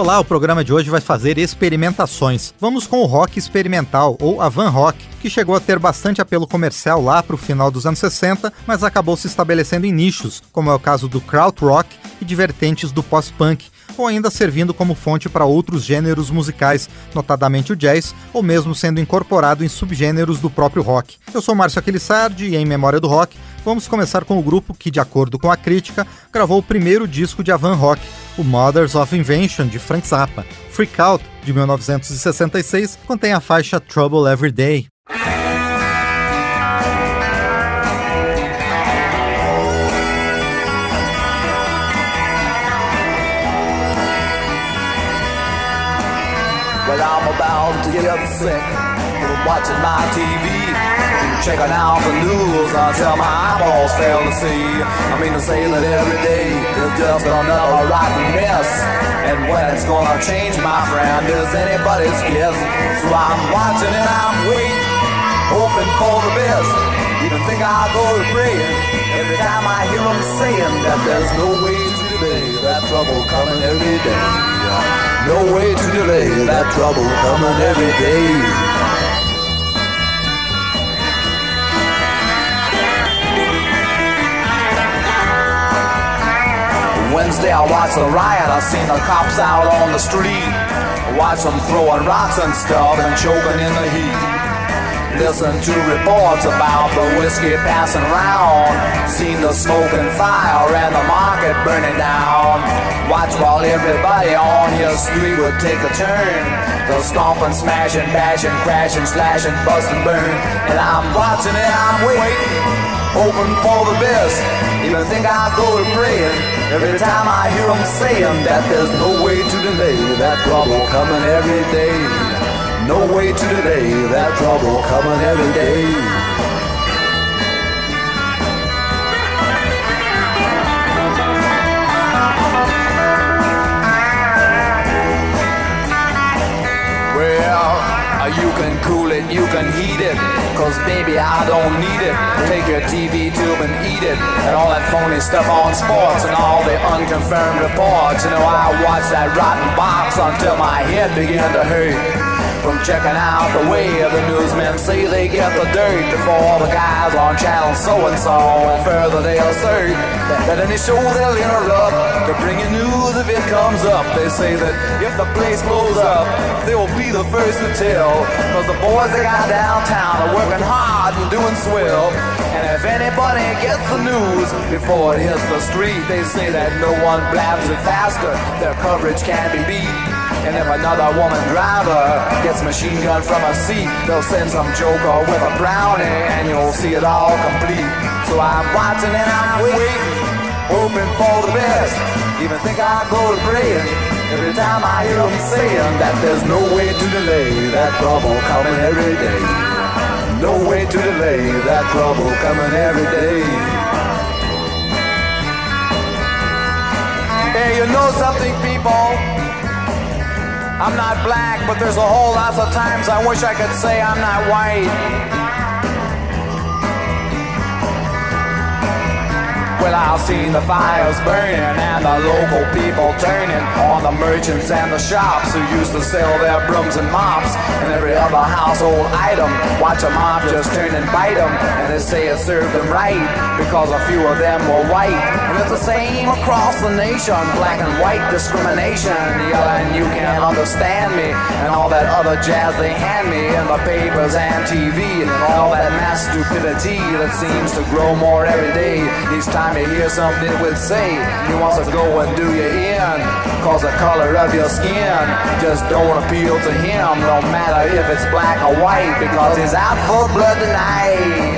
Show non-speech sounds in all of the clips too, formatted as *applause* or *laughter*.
Olá, o programa de hoje vai fazer experimentações. Vamos com o rock experimental, ou Van Rock, que chegou a ter bastante apelo comercial lá para o final dos anos 60, mas acabou se estabelecendo em nichos, como é o caso do krautrock e de vertentes do pós-punk, ou ainda servindo como fonte para outros gêneros musicais, notadamente o jazz, ou mesmo sendo incorporado em subgêneros do próprio rock. Eu sou Márcio Aquilissardi e em Memória do Rock, vamos começar com o grupo que, de acordo com a crítica, gravou o primeiro disco de Avan Rock, o Mothers of Invention, de Frank Zappa. Freak Out, de 1966, contém a faixa Trouble Every Day. Sick from watching my TV. Checking out the news until my eyeballs fail to see. I mean to say that every day is just another rotten mess. And when it's gonna change, my friend, is anybody's guess. So I'm watching and I'm waiting, hoping for the best. Even think I'll go to praying every time I hear them saying that there's no way delay that trouble coming every day. No way to delay that trouble coming every day. Wednesday I watched the riot, I seen the cops out on the street. Watch them throwing rocks and stuff and choking in the heat. Listen to reports about the whiskey passing around. Seen the smoke and fire and the market burning down. Watch while everybody on your street would take a turn. The stomping, smashing, bashing, crashing, slashing, busting, burn. And I'm watching it, I'm waiting, hoping for the best. Even think I'll go to praying. Every time I hear them saying that there's no way to delay that trouble coming every day. No way to delay that trouble coming every day. Well, uh, you can cool it, you can heat it. Cause baby, I don't need it. Take your TV tube and eat it. And all that phony stuff on sports and all the unconfirmed reports. You know, I watched that rotten box until my head began to hurt from checking out the way the newsmen say they get the dirt before the guys on channel so and so. And further, they assert that any show they'll interrupt to bring you news if it comes up. They say that if the place blows up, they will be the first to tell. Cause the boys they got downtown are working hard and doing swell. And if anybody gets the news before it hits the street, they say that no one blabs it faster. Their coverage can be beat. And if another woman driver gets machine gun from a seat, they'll send some joker with a brownie and you'll see it all complete. So I'm watching and I'm waiting, hoping for the best. Even think I'll go to praying every time I hear them saying that there's no way to delay that trouble coming every day. No way to delay that trouble coming every day. Hey, you know something, people? I'm not black, but there's a whole lot of times I wish I could say I'm not white. Well, I've seen the fires burning and the local people turning on the merchants and the shops who used to sell their brooms and mops and every other household item. Watch a mob just turn and bite them, and they say it served them right because a few of them were white. It's the same across the nation, black and white discrimination. Yeah, and you can't understand me and all that other jazz they hand me in the papers and TV and all that mass stupidity that seems to grow more every day. Each time you hear something would say He wants to go and do you in Cause the color of your skin just don't appeal to him No matter if it's black or white Because he's out for blood tonight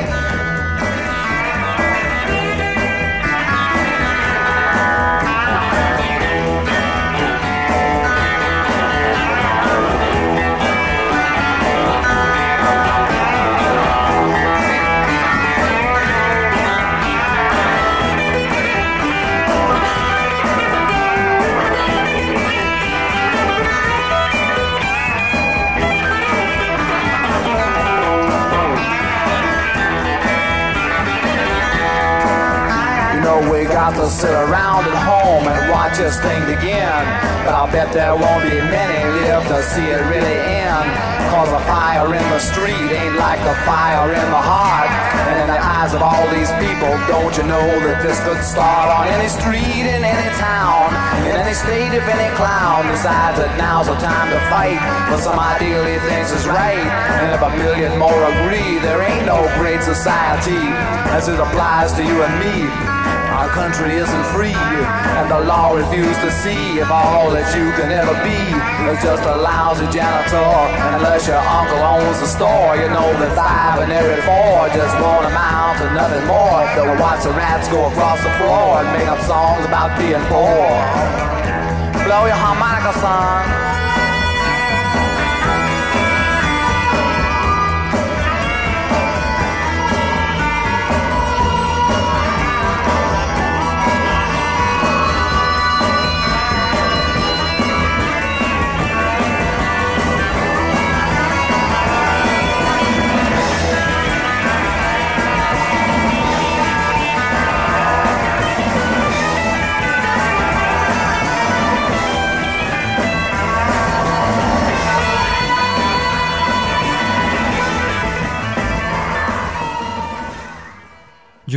got to sit around at home and watch this thing begin. But I'll bet there won't be many live to see it really end. Cause a fire in the street ain't like a fire in the heart. And in the eyes of all these people, don't you know that this could start on any street in any town, in any state if any clown decides that now's the time to fight for some ideal he thinks is right. And if a million more agree, there ain't no great society as it applies to you and me. Our country isn't free, and the law refuses to see if all that you can ever be is just a lousy janitor. And unless your uncle owns the store, you know that five and every four just won't amount to nothing more. They'll watch the rats go across the floor and make up songs about being poor. Blow your harmonica, son.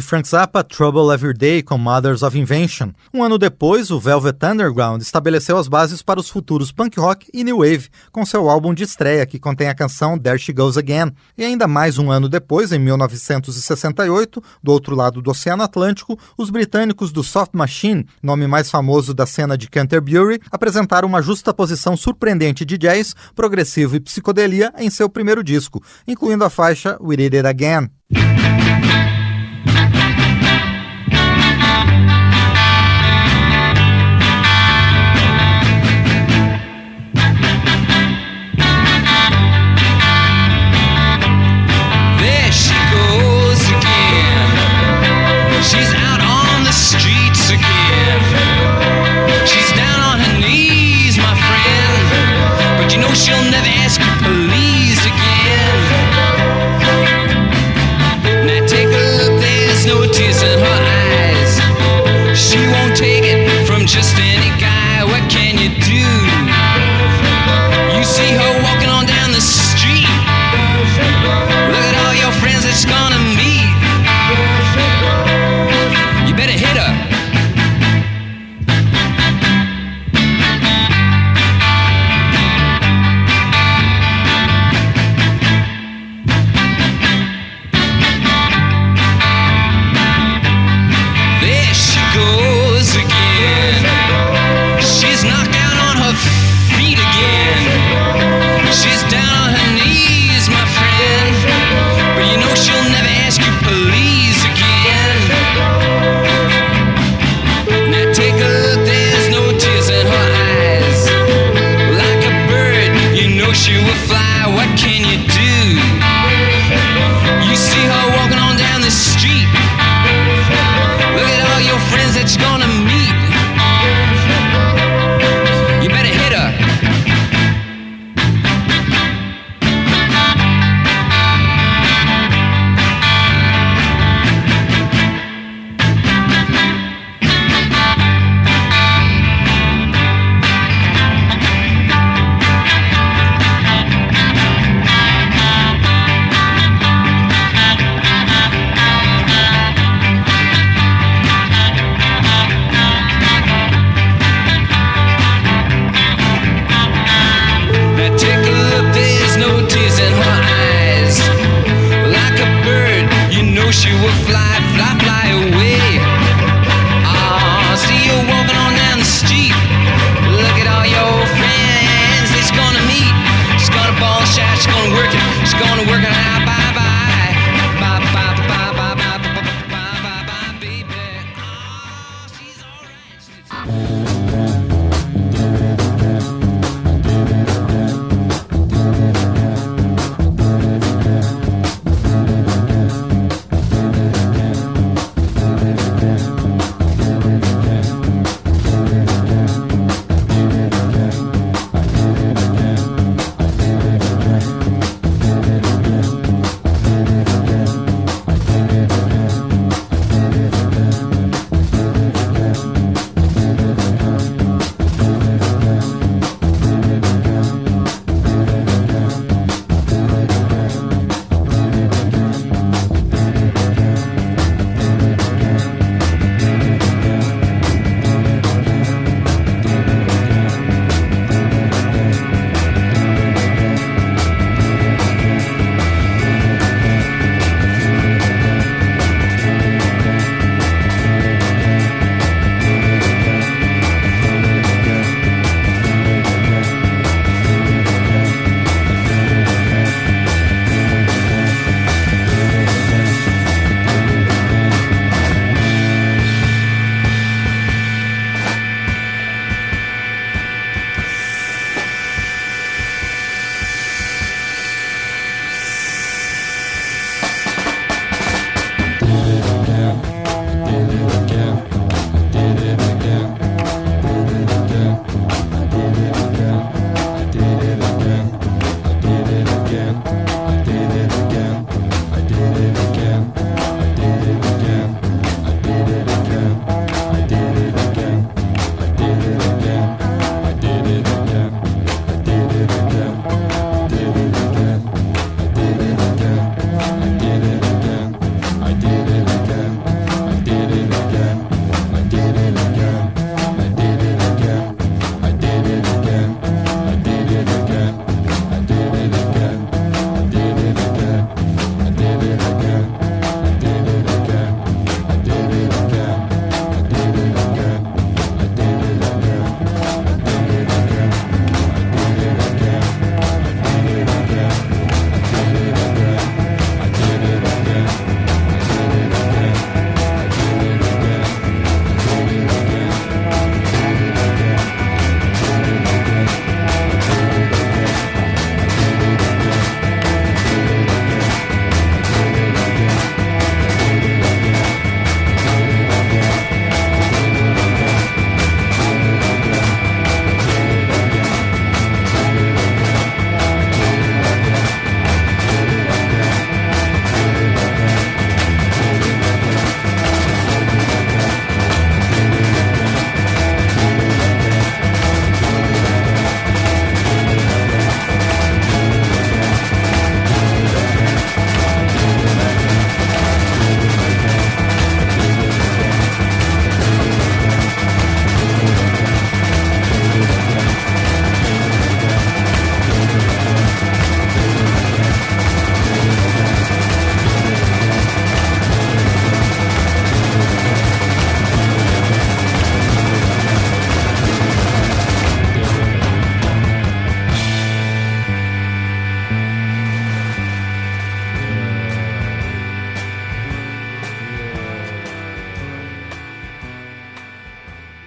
Frank Zappa, Trouble Every Day com Mothers of Invention. Um ano depois, o Velvet Underground estabeleceu as bases para os futuros punk rock e new wave, com seu álbum de estreia que contém a canção There She Goes Again. E ainda mais um ano depois, em 1968, do outro lado do Oceano Atlântico, os britânicos do Soft Machine, nome mais famoso da cena de Canterbury, apresentaram uma justa posição surpreendente de jazz, progressivo e psicodelia em seu primeiro disco, incluindo a faixa We Did It Again.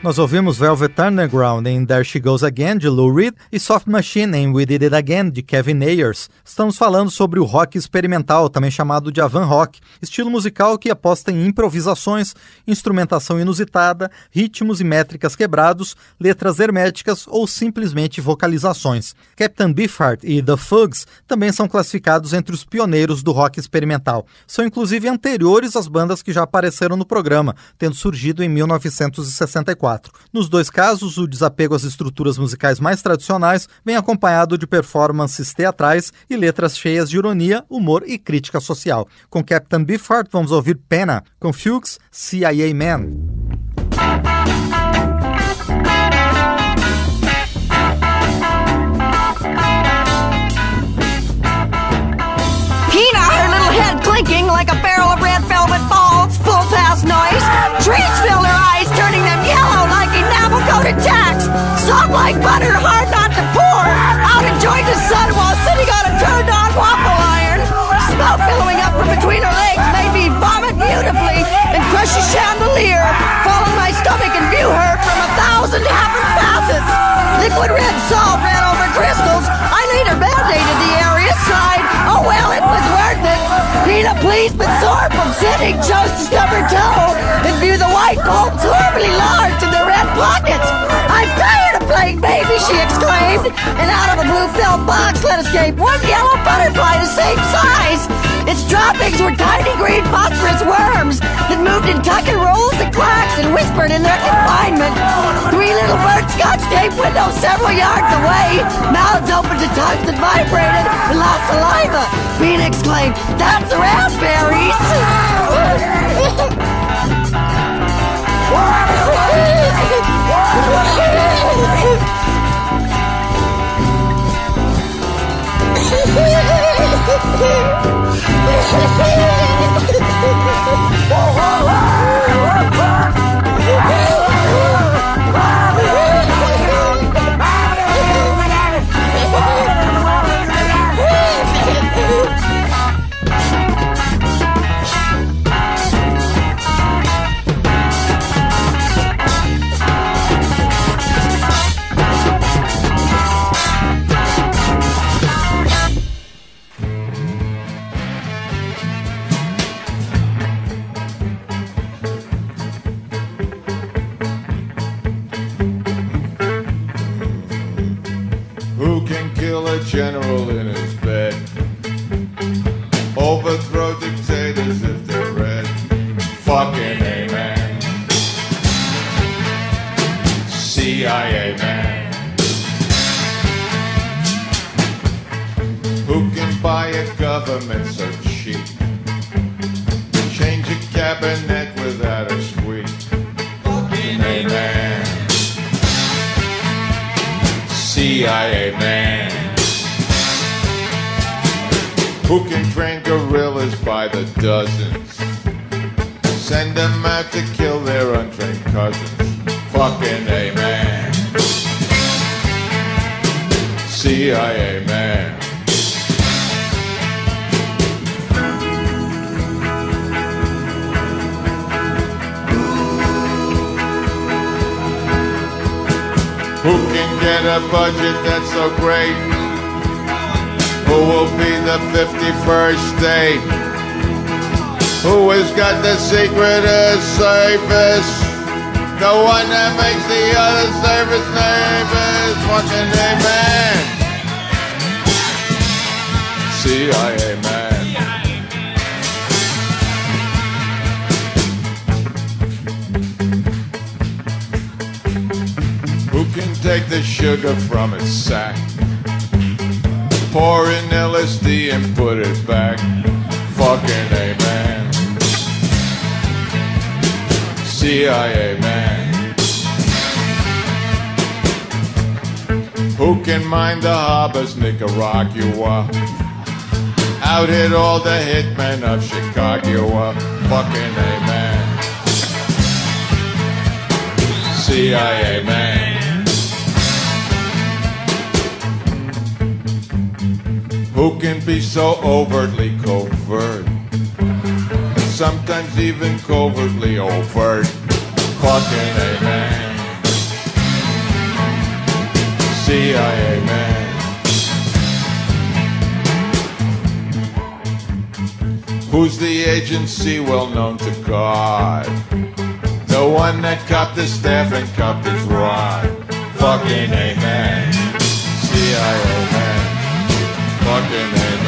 Nós ouvimos Velvet Underground em There She Goes Again, de Lou Reed, e Soft Machine em We Did It Again, de Kevin Ayers. Estamos falando sobre o rock experimental, também chamado de avant rock, estilo musical que aposta em improvisações, instrumentação inusitada, ritmos e métricas quebrados, letras herméticas ou simplesmente vocalizações. Captain Beefheart e The Fugs também são classificados entre os pioneiros do rock experimental. São inclusive anteriores às bandas que já apareceram no programa, tendo surgido em 1964. Nos dois casos, o desapego às estruturas musicais mais tradicionais vem acompanhado de performances teatrais e letras cheias de ironia, humor e crítica social. Com Captain Beefheart, vamos ouvir Pena, com Fuchs, CIA Man. Like butter, hard not to pour. Out enjoying the sun while sitting on a turned-on waffle iron. Smoke billowing up from between her legs made me vomit beautifully and crush a chandelier. Fall on my stomach and view her from a thousand happy facets. Liquid red salt ran over crystals. I later band-aided the area side. Oh well, it was worth it. Pena, pleased but sore from sitting, chose to stub her toe and view the white bulbs horribly large in the red pockets. Of baby, she exclaimed, and out of a blue felt box let escape one yellow butterfly the same size. Its droppings were tiny green phosphorus worms that moved in tuck and rolls and quacks and whispered in their confinement. Three little birds scotch tape windows several yards away, mouths open to tongues that vibrated and lost saliva. Bean exclaimed, That's raspberries! *laughs* Who CIA man. Who can get a budget that's so great? Who will be the 51st state? Who has got the secret of service? The one that makes the other service nervous. Fucking amen. CIA man. Who can take the sugar from its sack? Pour in LSD and put it back. Fucking amen. CIA man. Who can mind the harbors, Nicaragua? Out hit all the hitmen of Chicago. Fucking amen. CIA man. Who can be so overtly covert? Sometimes even covertly overt. Fucking amen. CIA man. Who's the agency well known to God? The one that cut the staff and cut his rod. Fucking amen. CIA man. Fucking amen.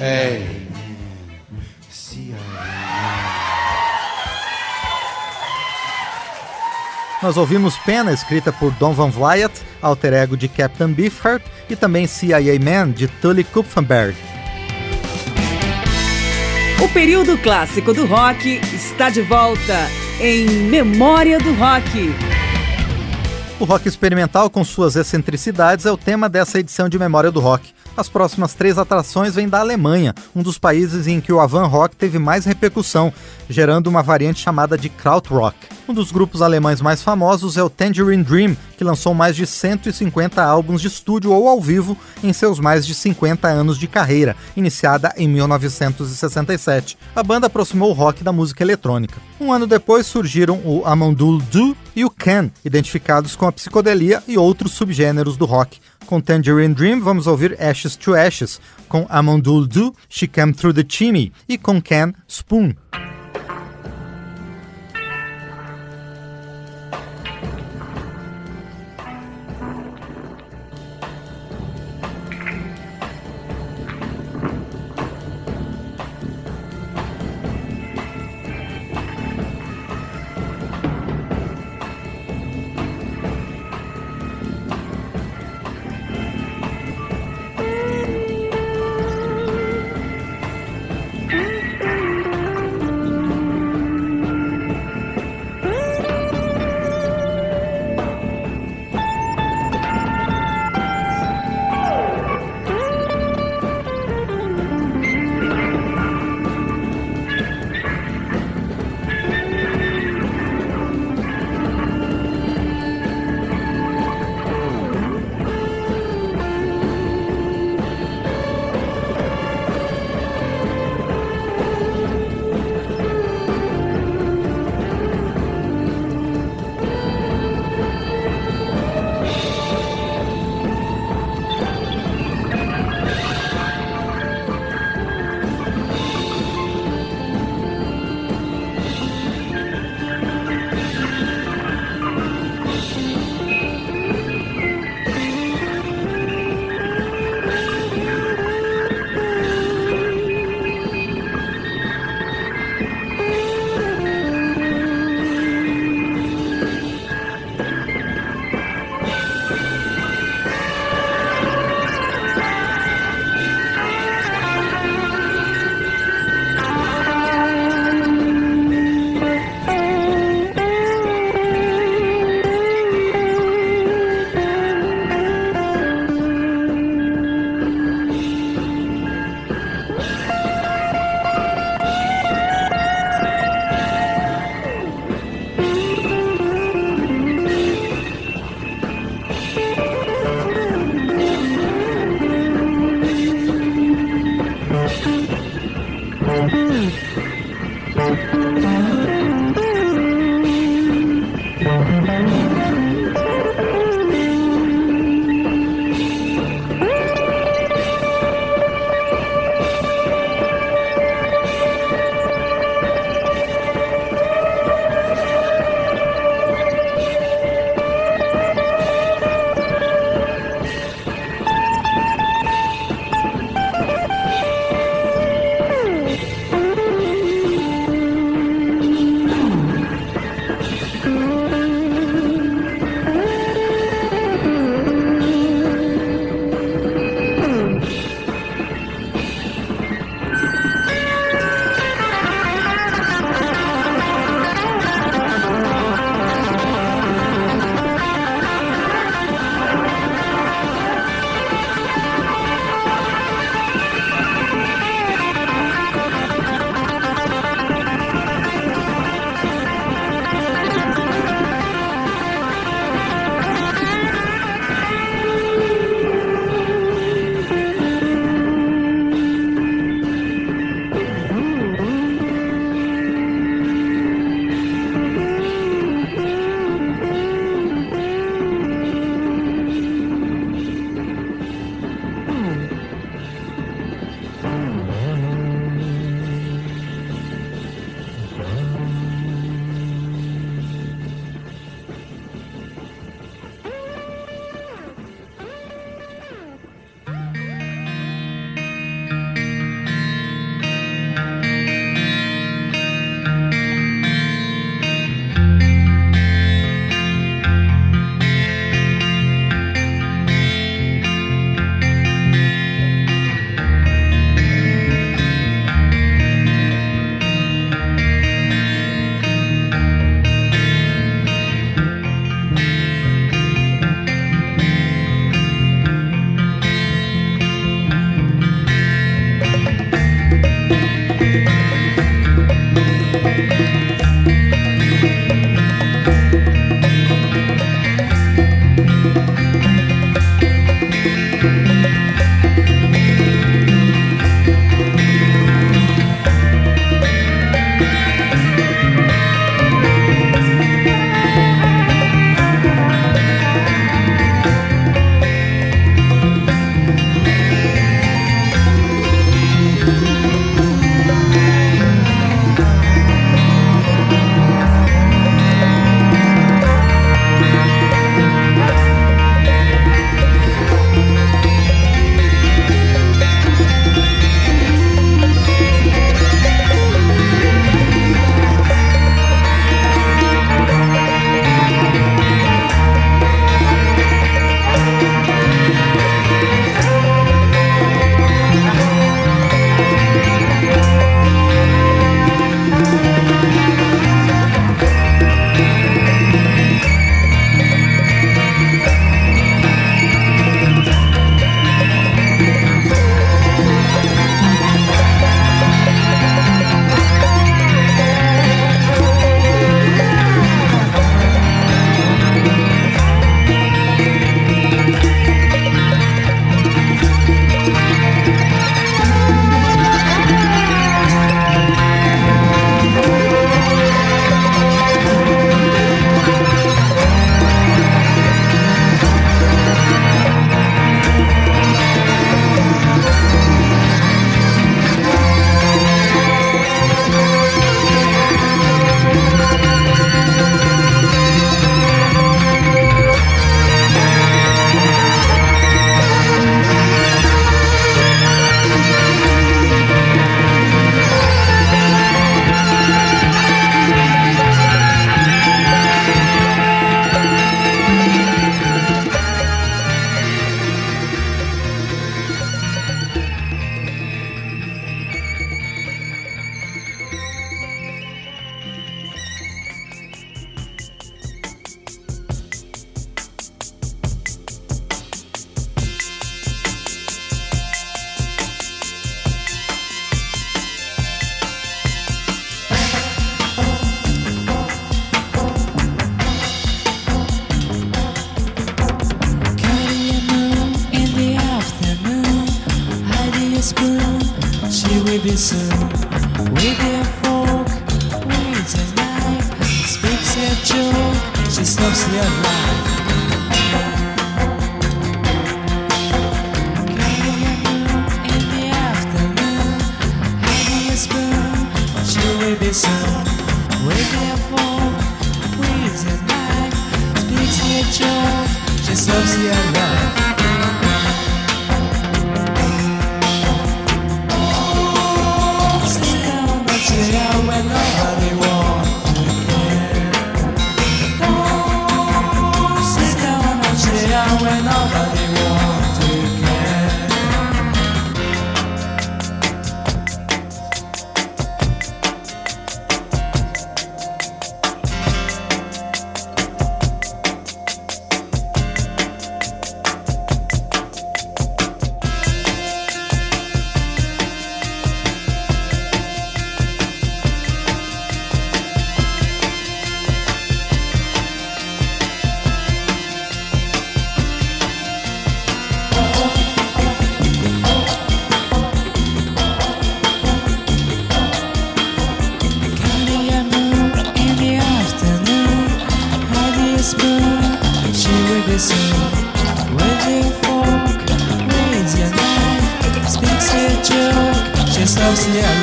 A. Nós ouvimos Pena, escrita por Don Van Vliet, alter ego de Captain Beefheart, e também CIA Man, de Tully Kupfenberg. O período clássico do rock está de volta em Memória do Rock. O rock experimental, com suas excentricidades, é o tema dessa edição de Memória do Rock. As próximas três atrações vêm da Alemanha, um dos países em que o avant rock teve mais repercussão, gerando uma variante chamada de krautrock. Um dos grupos alemães mais famosos é o Tangerine Dream, que lançou mais de 150 álbuns de estúdio ou ao vivo em seus mais de 50 anos de carreira, iniciada em 1967. A banda aproximou o rock da música eletrônica. Um ano depois surgiram o Amandul Du e o Ken, identificados com a psicodelia e outros subgêneros do rock. Com Tangerine Dream, vamos ouvir Ashes to Ashes, com Amandul Du, She Came Through the Chimney e com Ken, Spoon.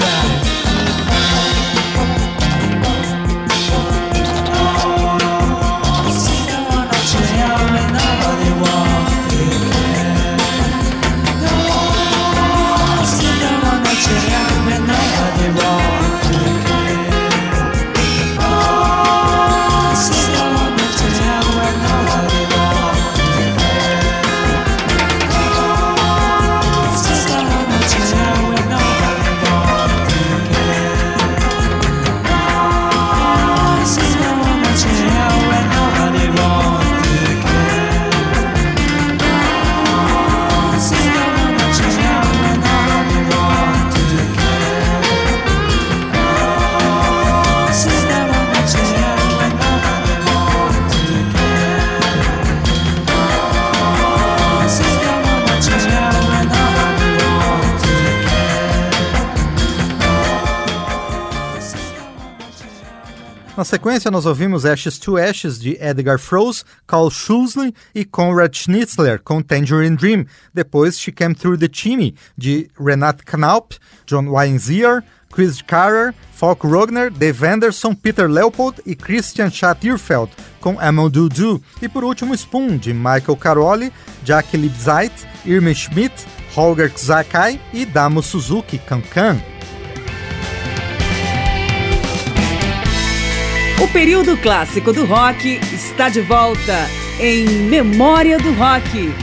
Stops Na sequência, nós ouvimos Ashes to Ashes de Edgar Froese, Carl Schulzli e Konrad Schnitzler com Tangerine Dream. Depois, She Came Through the Chimney de Renat Knaup, John Weinzier, Chris Carrer, Falk Rogner, Dave Anderson, Peter Leopold e Christian Schattierfeld com Amadou Do. E por último, Spoon de Michael Caroli, Jack Libzeit, Irma Schmidt, Holger Zakai e Damo Suzuki Cancan. O período clássico do rock está de volta em Memória do Rock.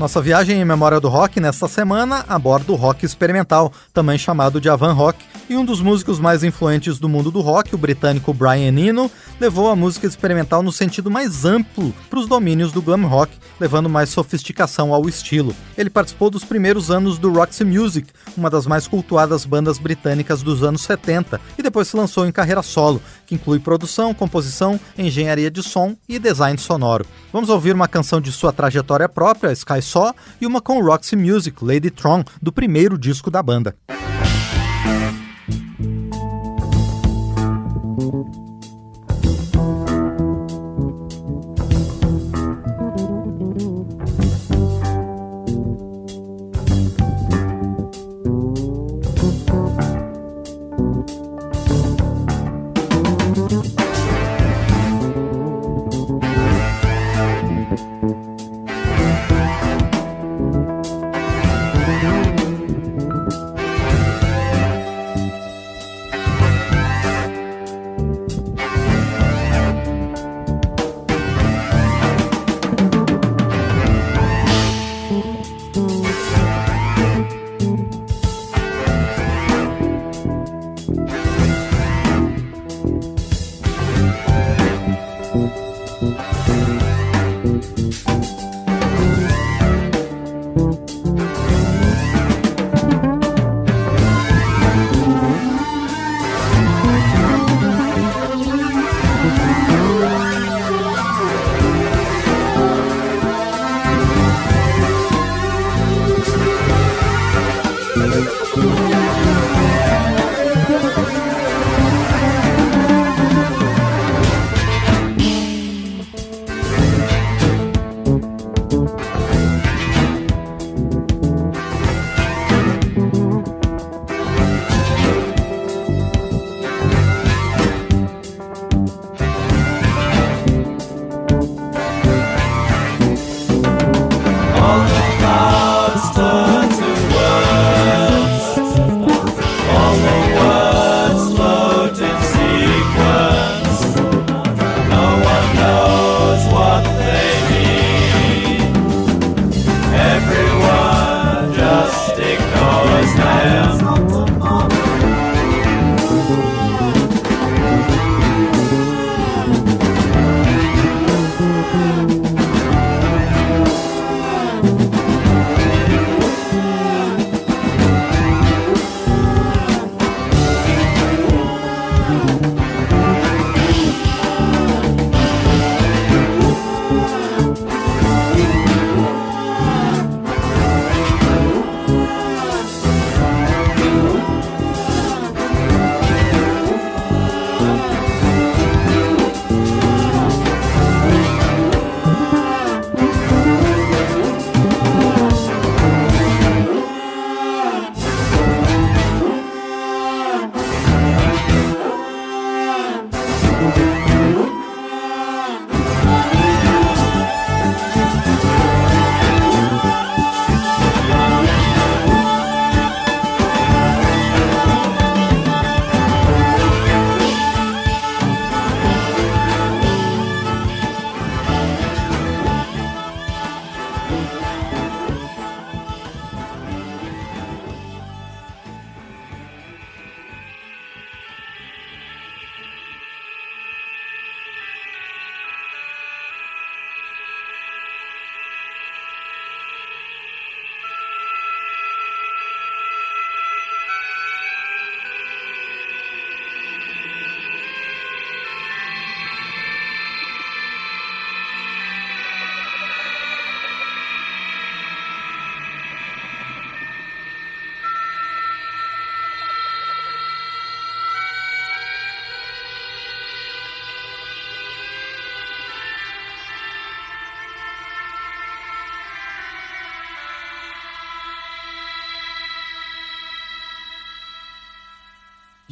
Nossa viagem em memória do rock nesta semana aborda o rock experimental, também chamado de avant rock, e um dos músicos mais influentes do mundo do rock, o britânico Brian Eno, levou a música experimental no sentido mais amplo para os domínios do glam rock, levando mais sofisticação ao estilo. Ele participou dos primeiros anos do Roxy Music, uma das mais cultuadas bandas britânicas dos anos 70, e depois se lançou em carreira solo, que inclui produção, composição, engenharia de som e design sonoro. Vamos ouvir uma canção de sua trajetória própria, Sky Saw, e uma com Roxy Music, Lady Tron, do primeiro disco da banda.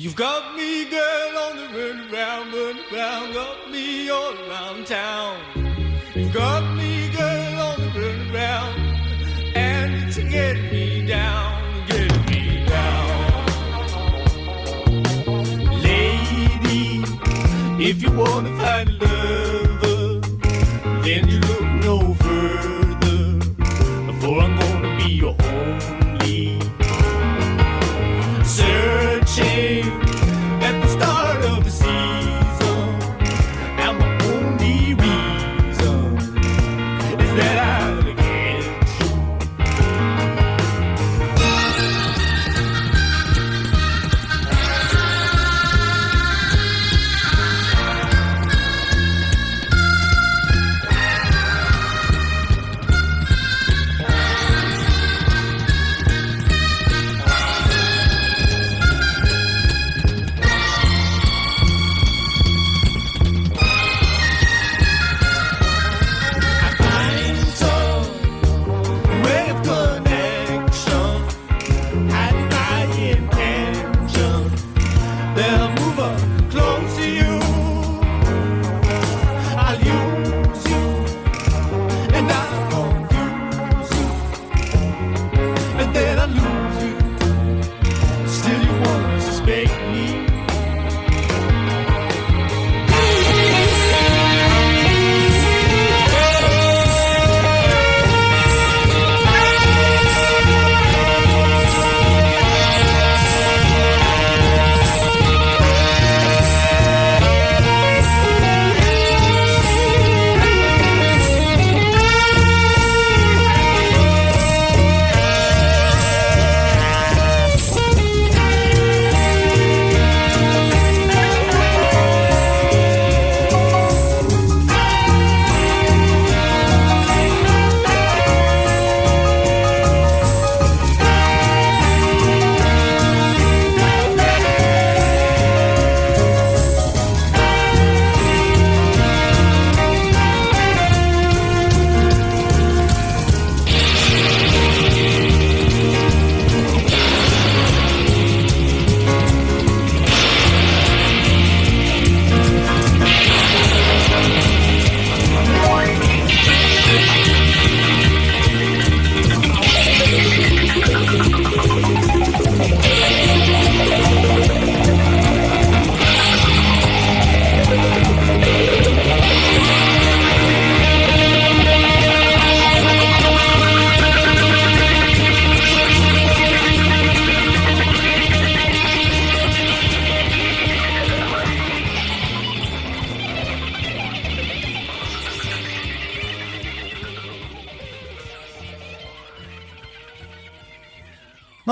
You've got me, girl, on the run around, run around, got me all around town. You've got me, girl, on the run around, and it's getting me down, getting me down. Lady, if you wanna find a lover, then you look no further, for I'm gonna be your only searching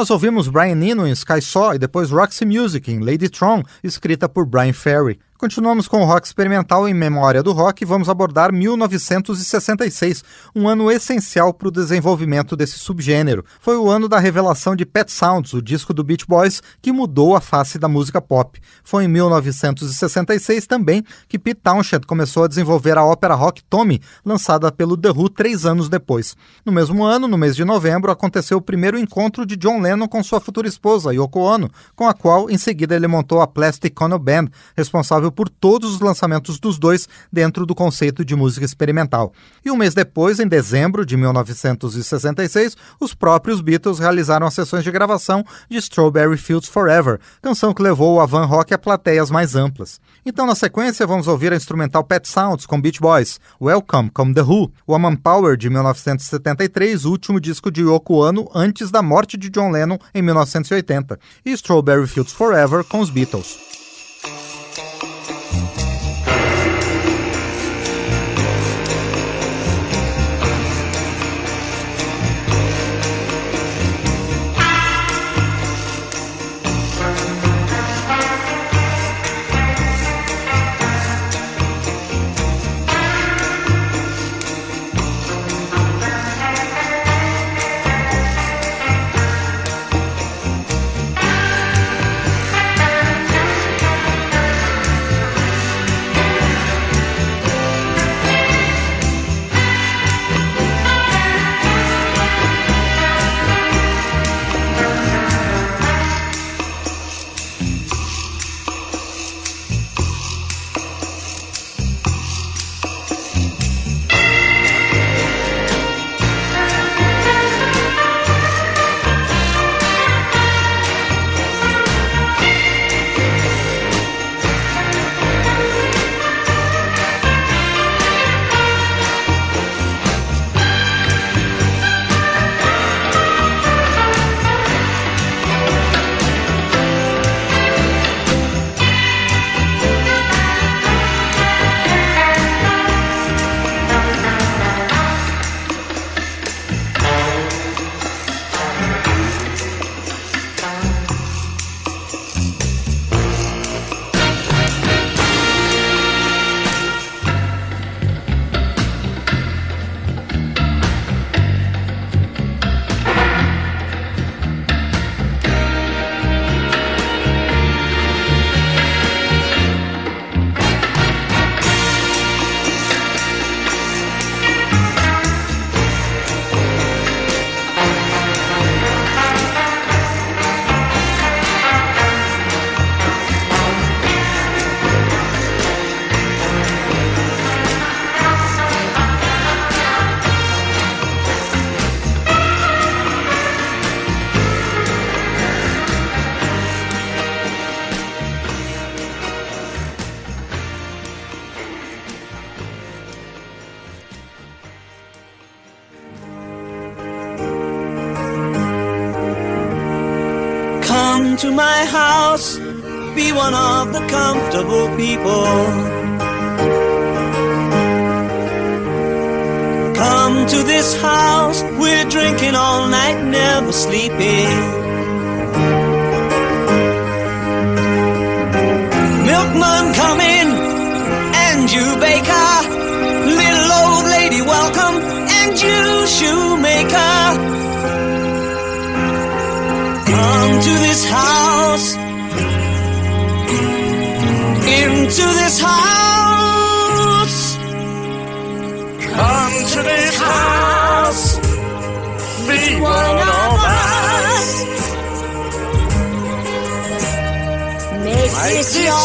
Nós ouvimos Brian Eno em Sky Saw e depois Roxy Music em Lady Tron, escrita por Brian Ferry. Continuamos com o rock experimental em memória do rock e vamos abordar 1966, um ano essencial para o desenvolvimento desse subgênero. Foi o ano da revelação de Pet Sounds, o disco do Beach Boys, que mudou a face da música pop. Foi em 1966 também que Pete Townshend começou a desenvolver a ópera rock Tommy, lançada pelo The Who três anos depois. No mesmo ano, no mês de novembro, aconteceu o primeiro encontro de John Lennon com sua futura esposa, Yoko Ono, com a qual em seguida ele montou a Plastic Ono Band, responsável por todos os lançamentos dos dois dentro do conceito de música experimental. E um mês depois, em dezembro de 1966, os próprios Beatles realizaram as sessões de gravação de Strawberry Fields Forever, canção que levou o Avan Rock a plateias mais amplas. Então, na sequência, vamos ouvir a instrumental Pet Sounds com Beach Boys, Welcome com The Who, Woman Power de 1973, o último disco de Yoko Ono antes da morte de John Lennon em 1980, e Strawberry Fields Forever com os Beatles.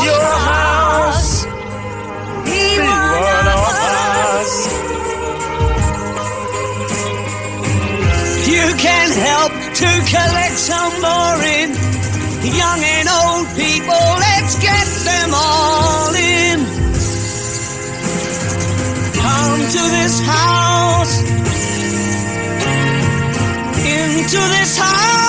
Your, house. Be one of us. You can help to collect some more in. Young and old people, let's get them all in. Come to this house. Into this house.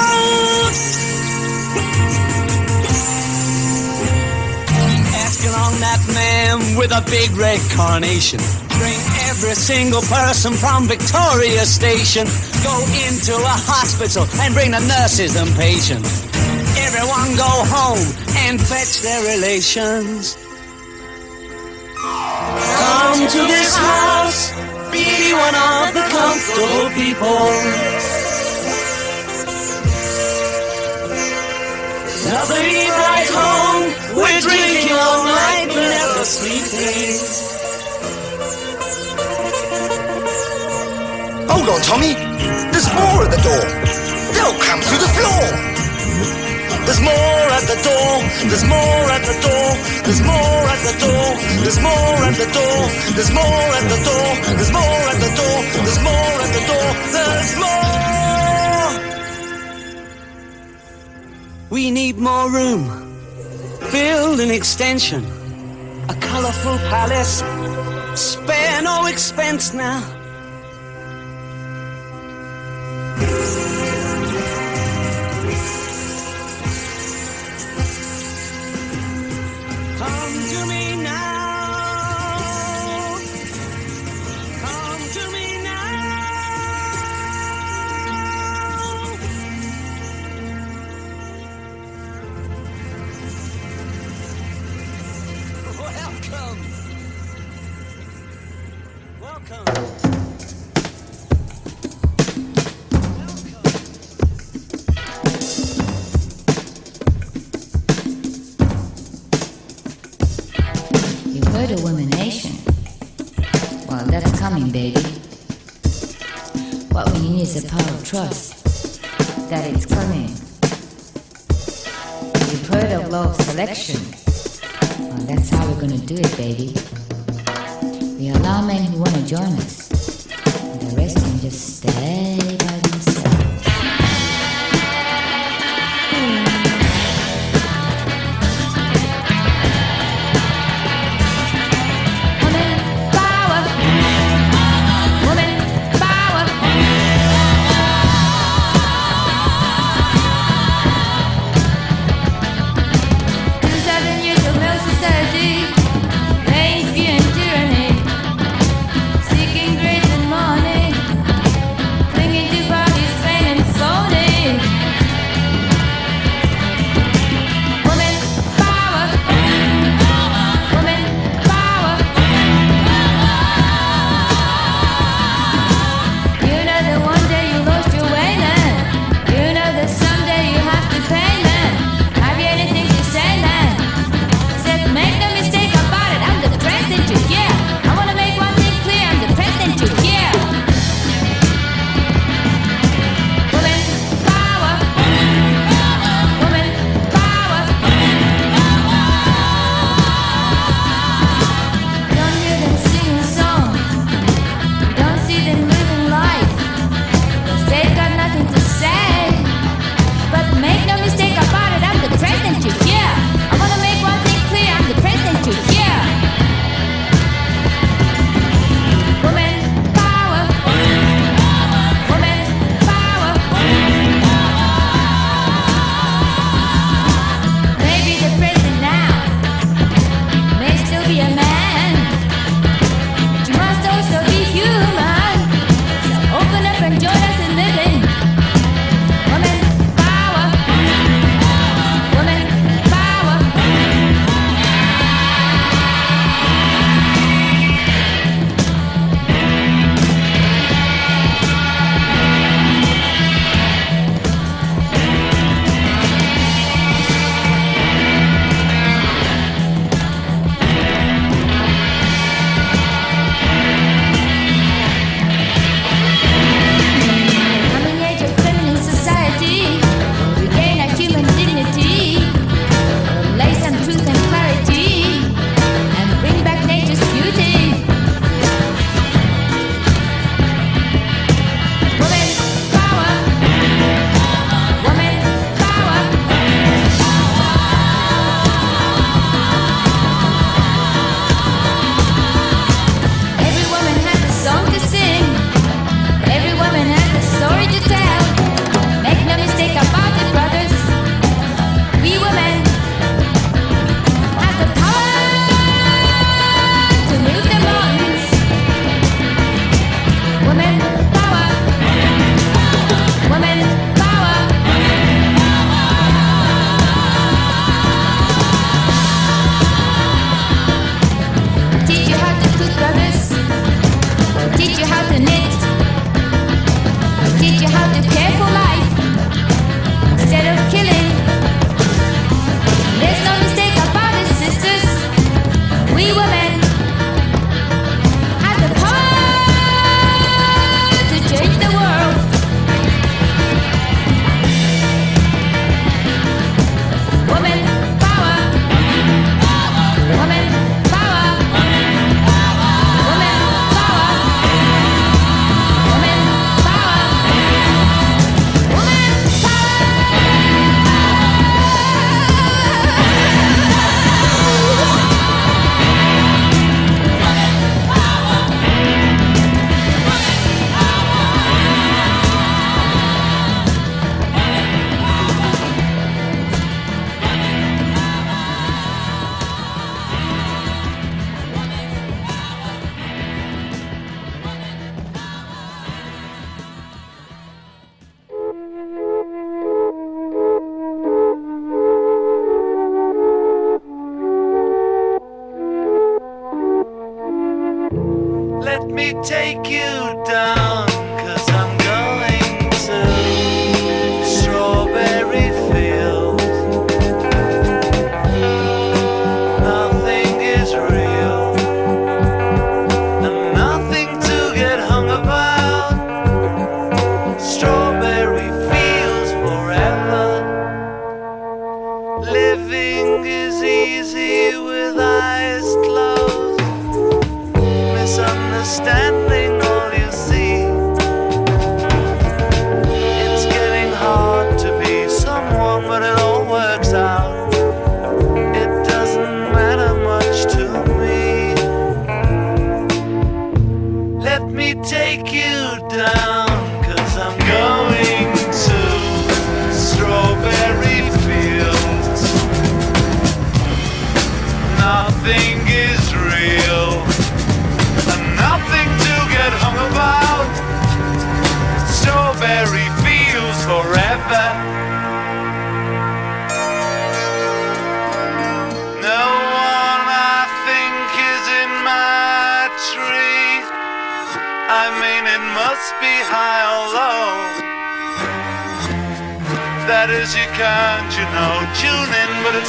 Man with a big red carnation. Bring every single person from Victoria Station. Go into a hospital and bring the nurses and patients. Everyone go home and fetch their relations. Come to this house, be one of the comfortable people. Nobody right home, we're drinking all night, never sleeping. Hold on, Tommy. There's more at the door. They'll come through the floor. There's more at the door, there's more at the door, there's more at the door, there's more at the door, there's more at the door, there's more at the door, there's more at the door, there's more. We need more room. Build an extension, a colorful palace. Spare no expense now. Trust that it's coming. You've heard of law of selection? Well, that's how we're gonna do it, baby. We allow men who wanna join us.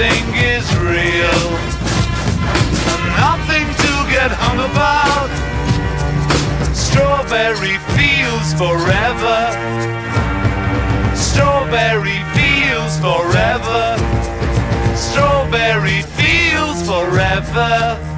Nothing is real, nothing to get hung about. Strawberry fields forever. Strawberry fields forever. Strawberry fields forever.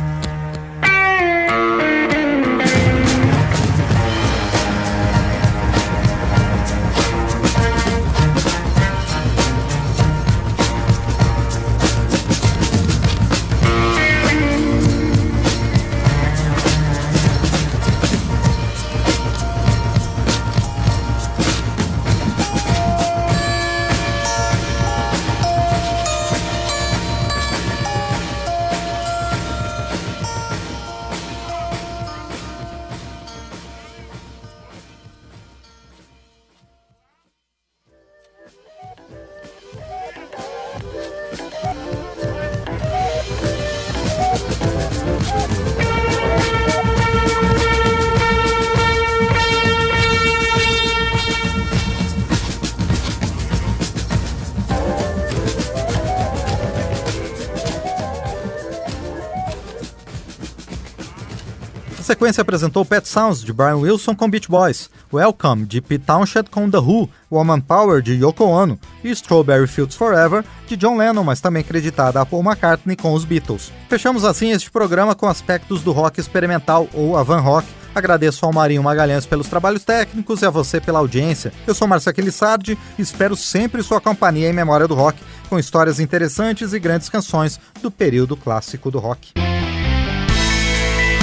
Sequência apresentou Pet Sounds, de Brian Wilson com Beach Boys, Welcome, de Pete Townshend com The Who, Woman Power, de Yoko Ono e Strawberry Fields Forever, de John Lennon, mas também creditada a Paul McCartney com os Beatles. Fechamos assim este programa com aspectos do rock experimental ou avant rock, Agradeço ao Marinho Magalhães pelos trabalhos técnicos e a você pela audiência. Eu sou Marcelo Aquilissardi e espero sempre sua companhia em Memória do Rock, com histórias interessantes e grandes canções do período clássico do rock.